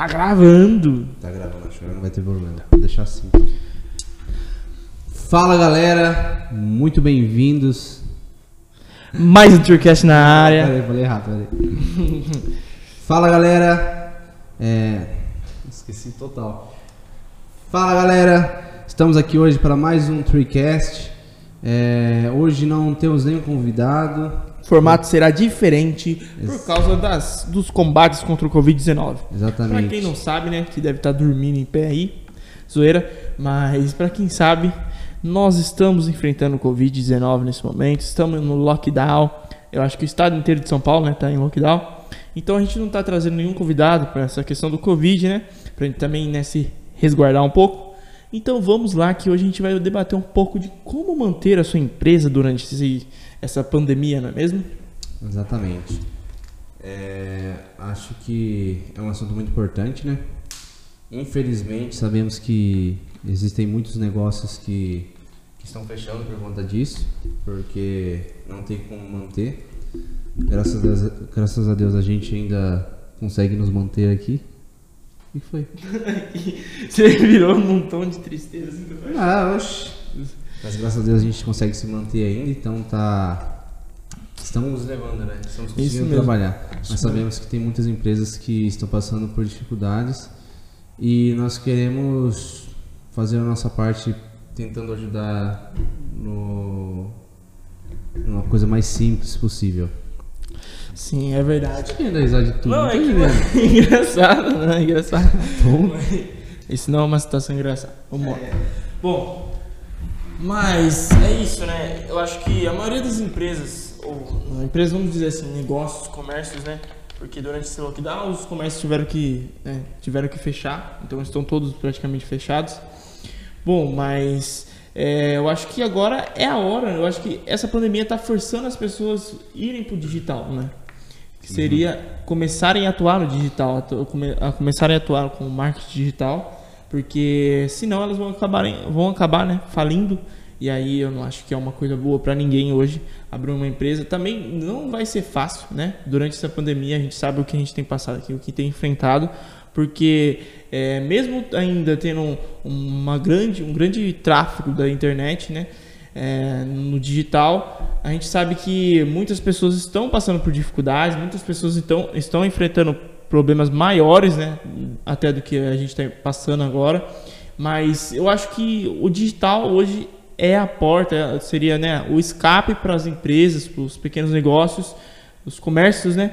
Tá gravando. Tá gravando, acho que não vai ter problema. Vou deixar assim. Fala galera, muito bem-vindos. Mais um Tourcast na área. Peraí, falei errado, peraí. Fala galera. É... Esqueci total. Fala galera, estamos aqui hoje para mais um Treecast. É... Hoje não temos nenhum convidado. O formato será diferente por causa das, dos combates contra o Covid-19. Exatamente. Pra quem não sabe, né, que deve estar dormindo em pé aí, zoeira, mas pra quem sabe, nós estamos enfrentando o Covid-19 nesse momento, estamos no lockdown. Eu acho que o estado inteiro de São Paulo, né, tá em lockdown. Então a gente não tá trazendo nenhum convidado para essa questão do Covid, né, pra gente também, né, se resguardar um pouco. Então vamos lá que hoje a gente vai debater um pouco de como manter a sua empresa durante esse, essa pandemia, não é mesmo? Exatamente. É, acho que é um assunto muito importante, né? Infelizmente, sabemos que existem muitos negócios que, que estão fechando por conta disso, porque não tem como manter. Graças a, Deus, graças a Deus a gente ainda consegue nos manter aqui. O que foi? Você virou um tom de tristeza assim Ah, oxe. Mas graças a Deus a gente consegue se manter ainda, então tá. Estamos levando, né? Estamos conseguindo mesmo. trabalhar. Mas sabemos que tem muitas empresas que estão passando por dificuldades e nós queremos fazer a nossa parte tentando ajudar no numa coisa mais simples possível. Sim, é verdade. Risada de tudo? Não, é tô que é engraçado, né? É engraçado. Isso não é uma situação engraçada. Vamos lá. Bom, mas é isso, né? Eu acho que a maioria das empresas, ou empresas, vamos dizer assim, negócios, comércios, né? Porque durante esse lockdown os comércios tiveram que, né, tiveram que fechar, então estão todos praticamente fechados. Bom, mas é, eu acho que agora é a hora, eu acho que essa pandemia está forçando as pessoas irem para o digital, né? Que seria começarem a atuar no digital, come- a começarem a atuar com o marketing digital, porque senão elas vão acabar, vão acabar né, falindo. E aí eu não acho que é uma coisa boa para ninguém hoje abrir uma empresa. Também não vai ser fácil, né? Durante essa pandemia a gente sabe o que a gente tem passado aqui, o que tem enfrentado, porque é, mesmo ainda tendo um, uma grande, um grande tráfego da internet, né? é, no digital, a gente sabe que muitas pessoas estão passando por dificuldades, muitas pessoas estão, estão enfrentando problemas maiores, né, até do que a gente está passando agora. Mas eu acho que o digital hoje é a porta, é- seria né, o escape para as empresas, para os pequenos negócios, os comércios, né,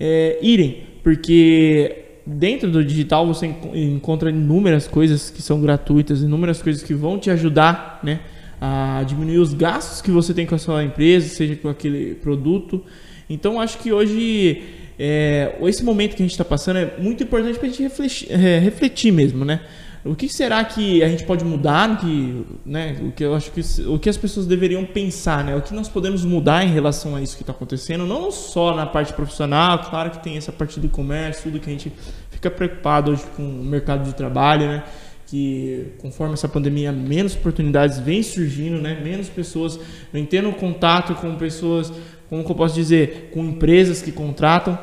é, irem, porque dentro do digital você enco- encontra inúmeras coisas que são gratuitas, inúmeras coisas que vão te ajudar, né, a diminuir os gastos que você tem com a sua empresa, seja com aquele produto. Então acho que hoje é, esse momento que a gente está passando é muito importante para a gente refletir, é, refletir mesmo, né? O que será que a gente pode mudar? Que, né, o que eu acho que o que as pessoas deveriam pensar, né? O que nós podemos mudar em relação a isso que está acontecendo? Não só na parte profissional, claro que tem essa parte do comércio, tudo que a gente fica preocupado hoje com o mercado de trabalho, né? que conforme essa pandemia menos oportunidades vêm surgindo, né? Menos pessoas vêm tendo contato com pessoas, como que eu posso dizer, com empresas que contratam.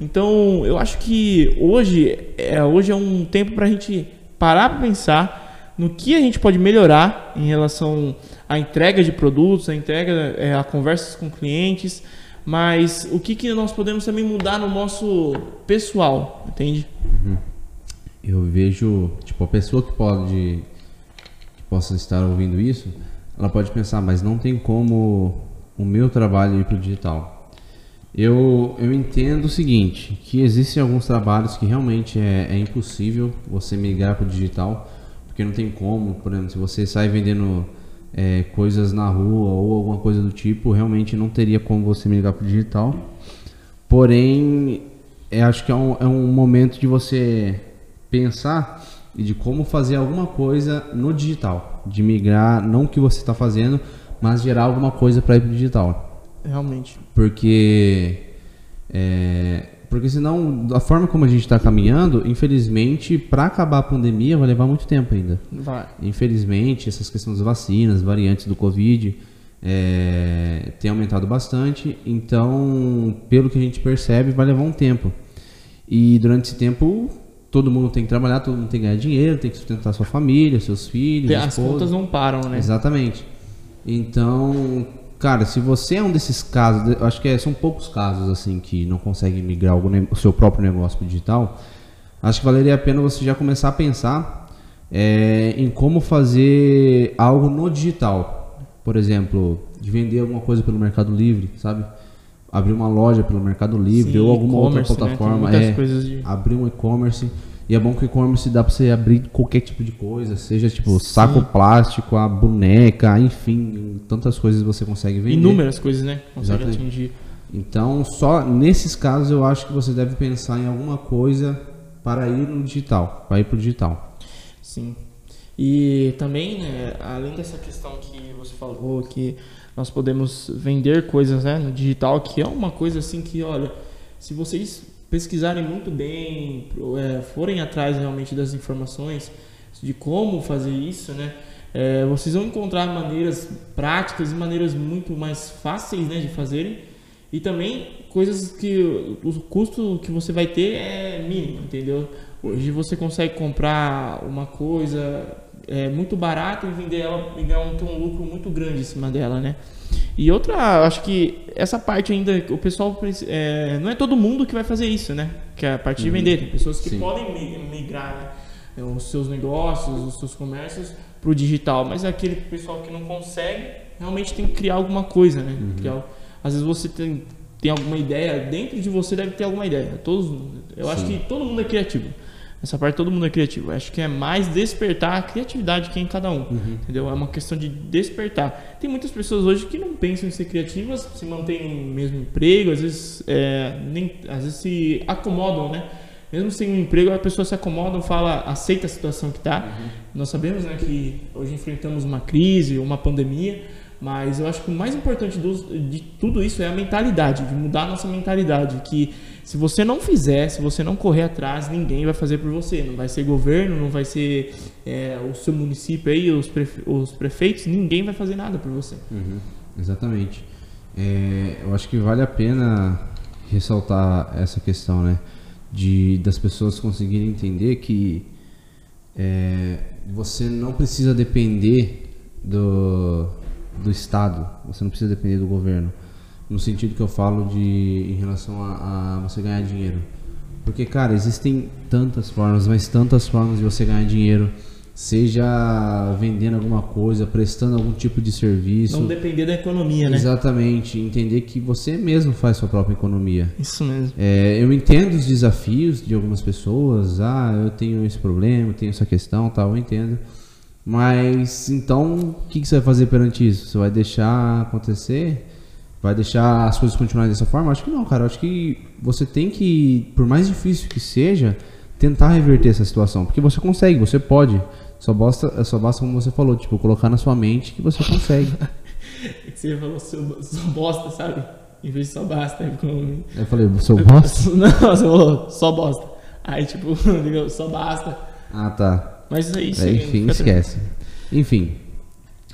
Então, eu acho que hoje é, hoje é um tempo para a gente parar para pensar no que a gente pode melhorar em relação à entrega de produtos, à entrega, é, a conversas com clientes, mas o que, que nós podemos também mudar no nosso pessoal, entende? Eu vejo, tipo, a pessoa que pode que possa estar ouvindo isso, ela pode pensar, mas não tem como o meu trabalho para o digital. Eu, eu entendo o seguinte, que existem alguns trabalhos que realmente é, é impossível você migrar para o digital, porque não tem como, por exemplo, se você sai vendendo é, coisas na rua ou alguma coisa do tipo, realmente não teria como você migrar para o digital. Porém, eu acho que é um, é um momento de você pensar e de como fazer alguma coisa no digital, de migrar, não o que você está fazendo, mas gerar alguma coisa para ir para o digital, Realmente. porque é, porque senão da forma como a gente está caminhando, infelizmente, para acabar a pandemia vai levar muito tempo ainda. Vai. Infelizmente, essas questões das vacinas, variantes do Covid, é, tem aumentado bastante. Então, pelo que a gente percebe, vai levar um tempo. E durante esse tempo, todo mundo tem que trabalhar, todo mundo tem que ganhar dinheiro, tem que sustentar sua família, seus filhos. As esposa. contas não param, né? Exatamente. Então, cara, se você é um desses casos, eu acho que é, são poucos casos assim que não conseguem migrar o seu próprio negócio digital, acho que valeria a pena você já começar a pensar é, em como fazer algo no digital. Por exemplo, de vender alguma coisa pelo Mercado Livre, sabe? Abrir uma loja pelo Mercado Livre Sim, ou alguma outra né? plataforma. Né? É, de... Abrir um e-commerce. E é bom que o e-commerce dá pra você abrir qualquer tipo de coisa, seja tipo Sim. saco plástico, a boneca, enfim, tantas coisas você consegue vender. Inúmeras coisas, né? Consegue Exatamente. atingir. Então, só nesses casos eu acho que você deve pensar em alguma coisa para ir no digital, para ir pro digital. Sim. E também, né, além dessa questão que você falou, que nós podemos vender coisas né, no digital, que é uma coisa assim que, olha, se vocês pesquisarem muito bem, é, forem atrás realmente das informações de como fazer isso, né? É, vocês vão encontrar maneiras práticas e maneiras muito mais fáceis né, de fazerem e também coisas que o custo que você vai ter é mínimo, entendeu? Hoje você consegue comprar uma coisa é, muito barata e vender ela e ganhar um, um lucro muito grande em cima dela, né? E outra, acho que essa parte ainda, o pessoal, é, não é todo mundo que vai fazer isso, né? Que é a parte de uhum. vender. Tem pessoas que Sim. podem migrar né, os seus negócios, os seus comércios para o digital, mas é aquele pessoal que não consegue, realmente tem que criar alguma coisa, né? Uhum. Criar, às vezes você tem, tem alguma ideia, dentro de você deve ter alguma ideia. Todos, eu Sim. acho que todo mundo é criativo. Essa parte todo mundo é criativo. Eu acho que é mais despertar a criatividade que é em cada um. Uhum. Entendeu? É uma questão de despertar. Tem muitas pessoas hoje que não pensam em ser criativas, se mantêm no mesmo emprego, às vezes, é, nem, às vezes se acomodam, né? Mesmo sem um emprego, a pessoa se acomoda, fala, aceita a situação que está. Uhum. Nós sabemos né, que hoje enfrentamos uma crise, uma pandemia, mas eu acho que o mais importante de tudo isso é a mentalidade, de mudar a nossa mentalidade, que se você não fizer, se você não correr atrás, ninguém vai fazer por você. Não vai ser governo, não vai ser é, o seu município aí, os, prefe os prefeitos, ninguém vai fazer nada por você. Uhum, exatamente. É, eu acho que vale a pena ressaltar essa questão, né? De das pessoas conseguirem entender que é, você não precisa depender do, do Estado, você não precisa depender do governo no sentido que eu falo de em relação a, a, você ganhar dinheiro. Porque, cara, existem tantas formas, mas tantas formas de você ganhar dinheiro, seja vendendo alguma coisa, prestando algum tipo de serviço. Não depender da economia, né? Exatamente, entender que você mesmo faz sua própria economia. Isso mesmo. É, eu entendo os desafios de algumas pessoas, ah, eu tenho esse problema, tenho essa questão, tal, eu entendo. Mas então, o que, que você vai fazer perante isso? Você vai deixar acontecer? vai deixar as coisas continuarem dessa forma? Acho que não, cara. Acho que você tem que, por mais difícil que seja, tentar reverter essa situação. Porque você consegue, você pode. Só basta, só basta como você falou, tipo, colocar na sua mente que você consegue. você falou só, só bosta, sabe? Em vez de só basta. Como... Eu falei, só bosta? Não, você falou só bosta. Aí, tipo, só basta. Ah, tá. Mas é isso. É, enfim, esquece. Enfim.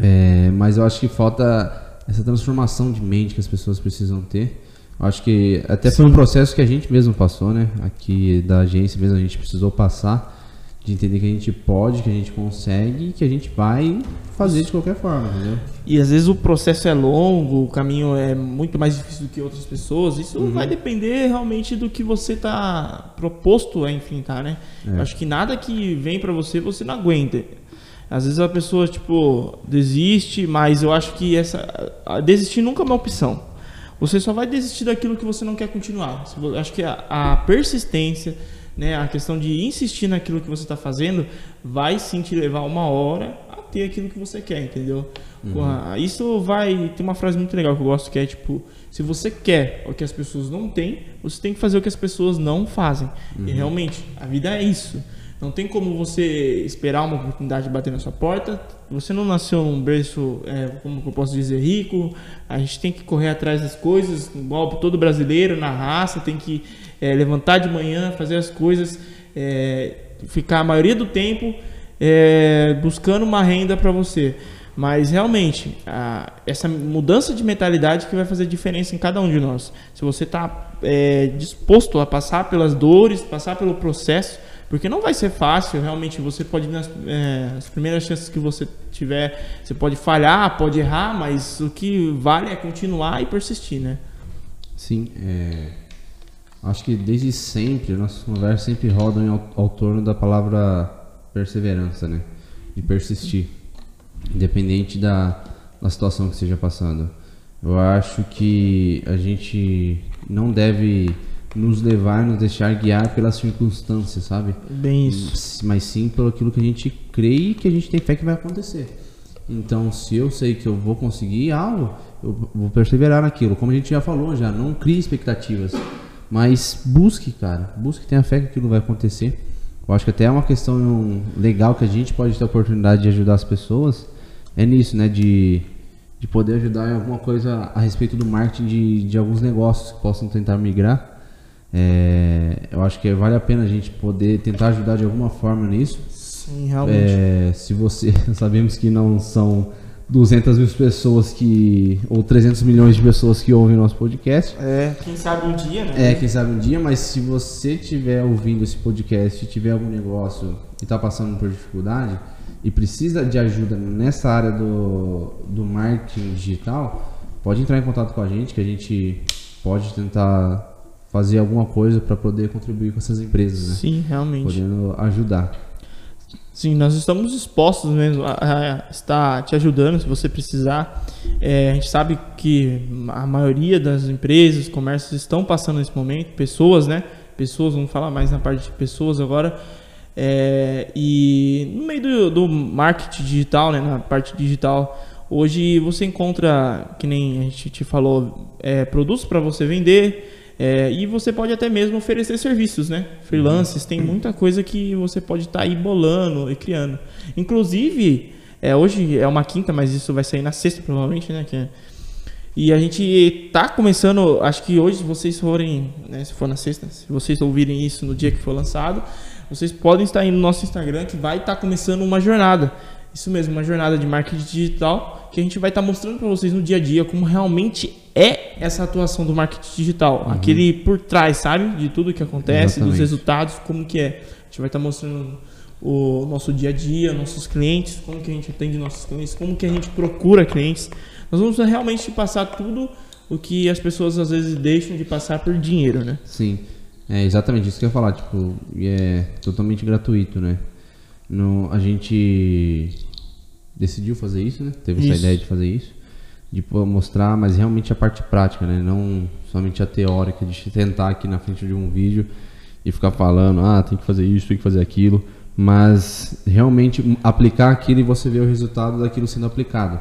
É, mas eu acho que falta essa transformação de mente que as pessoas precisam ter. Acho que até Sim. foi um processo que a gente mesmo passou, né? Aqui da agência mesmo a gente precisou passar de entender que a gente pode, que a gente consegue e que a gente vai fazer de qualquer forma, entendeu? E às vezes o processo é longo, o caminho é muito mais difícil do que outras pessoas. Isso uhum. vai depender realmente do que você está proposto a enfrentar, né? É. Acho que nada que vem para você você não aguenta. Às vezes a pessoa, tipo, desiste, mas eu acho que essa. Desistir nunca é uma opção. Você só vai desistir daquilo que você não quer continuar. Eu acho que a, a persistência, né, a questão de insistir naquilo que você está fazendo, vai sim te levar uma hora a ter aquilo que você quer, entendeu? Uhum. Isso vai. Tem uma frase muito legal que eu gosto que é tipo: se você quer o que as pessoas não têm, você tem que fazer o que as pessoas não fazem. Uhum. E realmente, a vida é isso. Não tem como você esperar uma oportunidade bater na sua porta. Você não nasceu num berço, é, como eu posso dizer, rico. A gente tem que correr atrás das coisas, igual todo brasileiro, na raça. Tem que é, levantar de manhã, fazer as coisas, é, ficar a maioria do tempo é, buscando uma renda para você. Mas realmente, a, essa mudança de mentalidade que vai fazer diferença em cada um de nós. Se você está é, disposto a passar pelas dores, passar pelo processo, porque não vai ser fácil, realmente você pode, nas é, as primeiras chances que você tiver, você pode falhar, pode errar, mas o que vale é continuar e persistir, né? Sim, é, acho que desde sempre, nossas conversas sempre rodam ao, ao torno da palavra perseverança, né? E persistir independente da, da situação que esteja passando. Eu acho que a gente não deve nos levar, nos deixar guiar pelas circunstâncias, sabe? Bem isso. Mas sim pelo aquilo que a gente crê e que a gente tem fé que vai acontecer. Então, se eu sei que eu vou conseguir algo, eu vou perseverar naquilo. Como a gente já falou, já não crie expectativas, mas busque, cara, busque, tenha fé que aquilo vai acontecer. Eu acho que até é uma questão legal que a gente pode ter a oportunidade de ajudar as pessoas. É nisso, né? De, de poder ajudar em alguma coisa a respeito do marketing de, de alguns negócios que possam tentar migrar. É, eu acho que vale a pena a gente poder tentar ajudar de alguma forma nisso. Sim, realmente. É, se você sabemos que não são 200 mil pessoas que. ou 300 milhões de pessoas que ouvem nosso podcast. É, quem sabe um dia, né? É, quem sabe um dia, mas se você estiver ouvindo esse podcast e tiver algum negócio e está passando por dificuldade e precisa de ajuda nessa área do, do marketing digital, pode entrar em contato com a gente que a gente pode tentar fazer alguma coisa para poder contribuir com essas empresas, né? Sim, realmente. Podendo ajudar. Sim, nós estamos dispostos mesmo a, a estar te ajudando se você precisar. É, a gente sabe que a maioria das empresas, comércios estão passando nesse momento, pessoas, né? Pessoas, vamos falar mais na parte de pessoas agora. É, e no meio do, do marketing digital, né, na parte digital, hoje você encontra, que nem a gente te falou, é, produtos para você vender, é, e você pode até mesmo oferecer serviços, né? Freelances, tem muita coisa que você pode estar tá aí bolando e criando. Inclusive, é, hoje é uma quinta, mas isso vai sair na sexta provavelmente, né? É, e a gente tá começando, acho que hoje, se vocês forem, né, se for na sexta, se vocês ouvirem isso no dia que for lançado, vocês podem estar indo no nosso Instagram que vai estar tá começando uma jornada. Isso mesmo, uma jornada de marketing digital que a gente vai estar tá mostrando para vocês no dia a dia como realmente é essa atuação do marketing digital, uhum. aquele por trás, sabe, de tudo que acontece, Exatamente. dos resultados, como que é. A gente vai estar tá mostrando o nosso dia a dia, nossos clientes, como que a gente atende nossos clientes, como que a gente procura clientes. Nós vamos realmente passar tudo o que as pessoas às vezes deixam de passar por dinheiro, né? Sim. É exatamente isso que eu ia falar, tipo, é totalmente gratuito, né? No, a gente decidiu fazer isso, né? Teve isso. essa ideia de fazer isso de mostrar, mas realmente a parte prática, né? Não somente a teórica de tentar aqui na frente de um vídeo e ficar falando, ah, tem que fazer isso, tem que fazer aquilo, mas realmente aplicar aquilo e você ver o resultado daquilo sendo aplicado.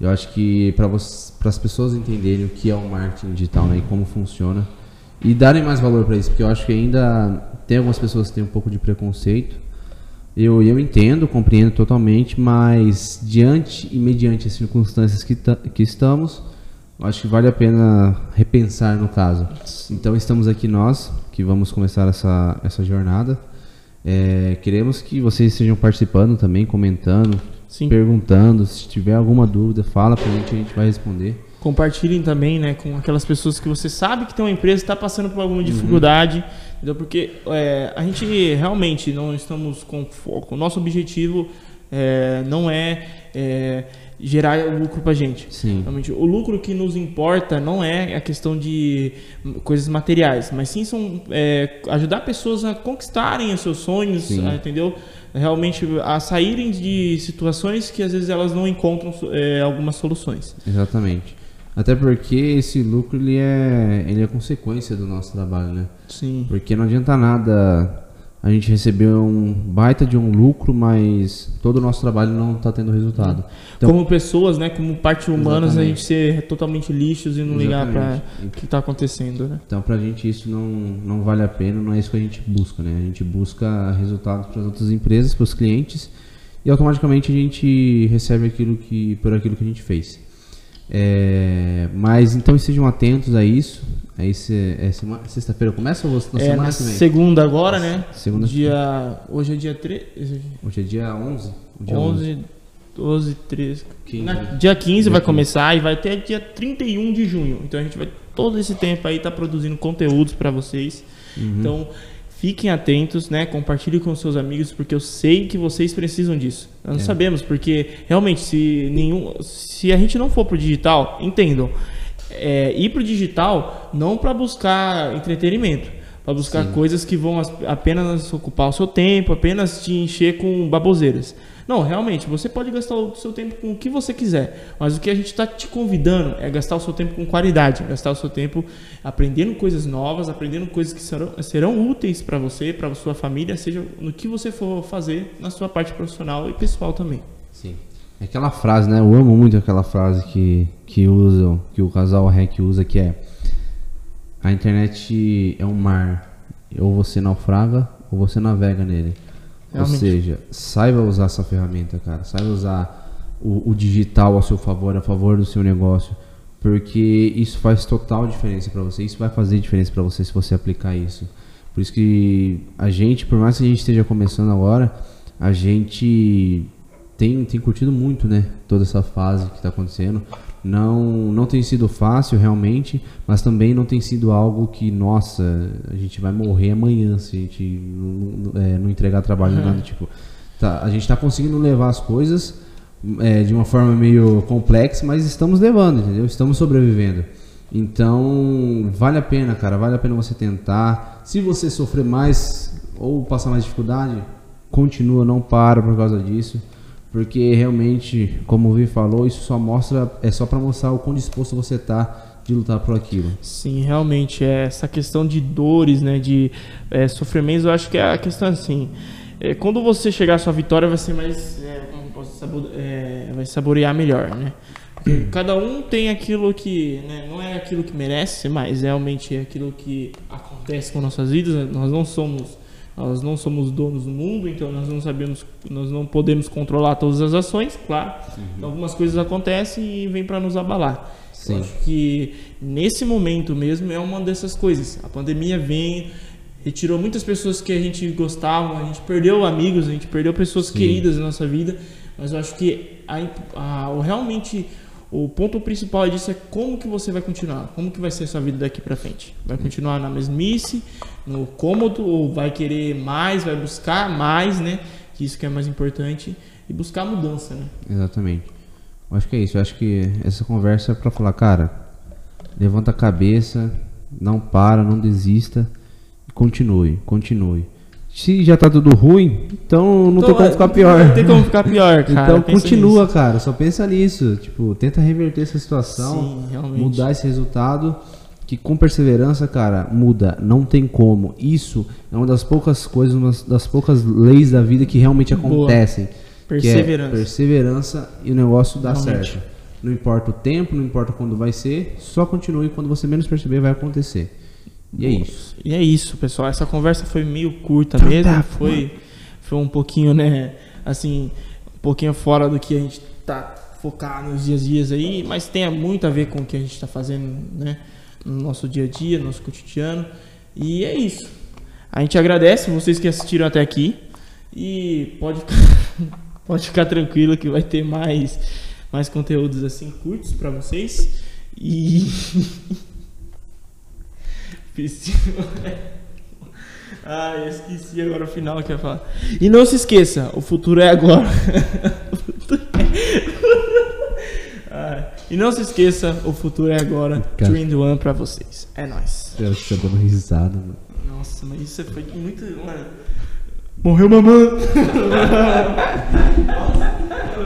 Eu acho que para as pessoas entenderem o que é o marketing digital né, e como funciona e darem mais valor para isso, porque eu acho que ainda tem algumas pessoas que têm um pouco de preconceito eu, eu entendo, compreendo totalmente, mas diante e mediante as circunstâncias que, que estamos, acho que vale a pena repensar no caso. Então estamos aqui nós, que vamos começar essa, essa jornada. É, queremos que vocês estejam participando também, comentando, Sim. perguntando. Se tiver alguma dúvida, fala pra gente, a gente vai responder. Compartilhem também, né, com aquelas pessoas que você sabe que tem uma empresa está passando por alguma uhum. dificuldade. Uhum Entendeu? Porque é, a gente realmente não estamos com foco. O nosso objetivo é, não é, é gerar lucro para gente. Sim. Realmente, o lucro que nos importa não é a questão de coisas materiais, mas sim são é, ajudar pessoas a conquistarem os seus sonhos, a, entendeu? Realmente a saírem de situações que às vezes elas não encontram é, algumas soluções. Exatamente. Até porque esse lucro ele é, ele é consequência do nosso trabalho, né? Sim. Porque não adianta nada a gente receber um baita de um lucro, mas todo o nosso trabalho não está tendo resultado. Então, como pessoas, né, como parte humanas, exatamente. a gente ser totalmente lixos e não exatamente. ligar para o que está acontecendo, né? Então, para a gente isso não, não vale a pena, não é isso que a gente busca, né? A gente busca resultados para as outras empresas, para os clientes, e automaticamente a gente recebe aquilo que por aquilo que a gente fez. É, mas então estejam atentos a isso. Aí se, é sexta-feira começa ou você na é, semana na segunda agora, né? Segunda dia Hoje é dia 3. Hoje é dia 11? Dia 11. 11. 12, 13. 15. Na, dia 15 dia vai 15. começar e vai até dia 31 de junho. Então a gente vai todo esse tempo aí tá produzindo conteúdos para vocês. Uhum. Então fiquem atentos, né? Compartilhem com seus amigos porque eu sei que vocês precisam disso. Nós é. sabemos porque realmente se nenhum, se a gente não for pro digital, entendam, é, ir pro digital não para buscar entretenimento para buscar Sim. coisas que vão apenas ocupar o seu tempo, apenas te encher com baboseiras. Não, realmente, você pode gastar o seu tempo com o que você quiser, mas o que a gente está te convidando é gastar o seu tempo com qualidade, gastar o seu tempo aprendendo coisas novas, aprendendo coisas que serão, serão úteis para você, para sua família, seja no que você for fazer na sua parte profissional e pessoal também. Sim. É aquela frase, né? Eu amo muito aquela frase que, que usam, que o casal REC usa, que é a internet é um mar. Ou você naufraga ou você navega nele. Realmente. Ou seja, saiba usar essa ferramenta, cara. Saiba usar o, o, digital a seu favor, a favor do seu negócio. Porque isso faz total diferença para você. Isso vai fazer diferença para você se você aplicar isso. Por isso que a gente, por mais que a gente esteja começando agora, a gente tem, tem curtido muito, né? Toda essa fase que está acontecendo. Não, não tem sido fácil realmente, mas também não tem sido algo que, nossa, a gente vai morrer amanhã se a gente não, é, não entregar trabalho. Uhum. Nada, tipo, tá, a gente está conseguindo levar as coisas é, de uma forma meio complexa, mas estamos levando, entendeu? Estamos sobrevivendo. Então, vale a pena, cara, vale a pena você tentar. Se você sofrer mais ou passar mais dificuldade, continua, não para por causa disso porque realmente, como o Vi falou, isso só mostra, é só para mostrar o quão disposto você tá de lutar por aquilo. Sim, realmente, é essa questão de dores, né, de é, sofrimentos, eu acho que é a questão assim, é, quando você chegar à sua vitória vai ser mais, é, é, vai saborear melhor, né? Porque cada um tem aquilo que, né, não é aquilo que merece, mas realmente é aquilo que acontece com nossas vidas, nós não somos nós não somos donos do mundo, então nós não sabemos, nós não podemos controlar todas as ações, claro. Uhum. Então, algumas coisas acontecem e vêm para nos abalar. Sim. Eu acho que nesse momento mesmo é uma dessas coisas. A pandemia vem, retirou muitas pessoas que a gente gostava, a gente perdeu amigos, a gente perdeu pessoas Sim. queridas na nossa vida, mas eu acho que a, a, realmente o ponto principal disso é como que você vai continuar, como que vai ser sua vida daqui para frente. Vai continuar na mesmice, no cômodo, ou vai querer mais, vai buscar mais, né? Que isso que é mais importante e buscar mudança, né? Exatamente. Eu acho que é isso. Eu acho que essa conversa é para falar, cara, levanta a cabeça, não para, não desista, continue, continue. Se já tá tudo ruim, então não então, tem como ficar pior. Não tem como ficar pior, cara. Então continua, nisso. cara. Só pensa nisso. Tipo, tenta reverter essa situação, Sim, mudar esse resultado. Que com perseverança, cara, muda. Não tem como. Isso é uma das poucas coisas, uma das poucas leis da vida que realmente acontecem. Perseverança. É perseverança e o negócio dá realmente. certo. Não importa o tempo, não importa quando vai ser, só continue quando você menos perceber vai acontecer. E é isso. E é isso, pessoal. Essa conversa foi meio curta então mesmo. Tá, foi, foi um pouquinho, né? Assim, um pouquinho fora do que a gente tá focado nos dias a dias aí, mas tem muito a ver com o que a gente está fazendo, né? No nosso dia a dia, no nosso cotidiano. E é isso. A gente agradece vocês que assistiram até aqui. E pode ficar, pode ficar tranquilo que vai ter mais, mais conteúdos assim curtos para vocês. E. ah, eu esqueci agora o final que eu ia falar. E não se esqueça, o futuro é agora. ah, e não se esqueça, o futuro é agora. Dream One pra vocês. É nóis. Eu tô dando risada, mano. Nossa, mas isso foi muito. Mano. Morreu mamãe!